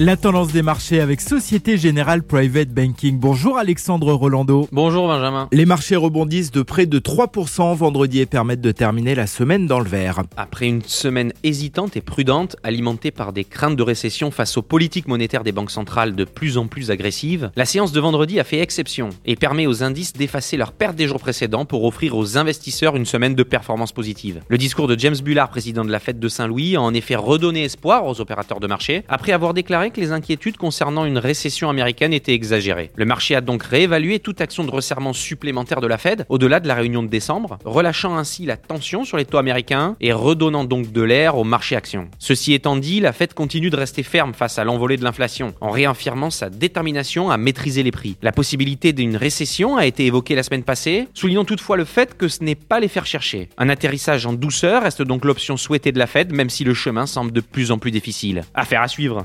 La tendance des marchés avec Société Générale Private Banking. Bonjour Alexandre Rolando. Bonjour Benjamin. Les marchés rebondissent de près de 3% vendredi et permettent de terminer la semaine dans le vert. Après une semaine hésitante et prudente, alimentée par des craintes de récession face aux politiques monétaires des banques centrales de plus en plus agressives, la séance de vendredi a fait exception et permet aux indices d'effacer leurs pertes des jours précédents pour offrir aux investisseurs une semaine de performance positive. Le discours de James Bullard, président de la Fête de Saint-Louis, a en effet redonné espoir aux opérateurs de marché après avoir déclaré les inquiétudes concernant une récession américaine étaient exagérées. Le marché a donc réévalué toute action de resserrement supplémentaire de la Fed au-delà de la réunion de décembre, relâchant ainsi la tension sur les taux américains et redonnant donc de l'air au marché actions. Ceci étant dit, la Fed continue de rester ferme face à l'envolée de l'inflation, en réaffirmant sa détermination à maîtriser les prix. La possibilité d'une récession a été évoquée la semaine passée, soulignant toutefois le fait que ce n'est pas les faire chercher. Un atterrissage en douceur reste donc l'option souhaitée de la Fed, même si le chemin semble de plus en plus difficile. Affaire à suivre.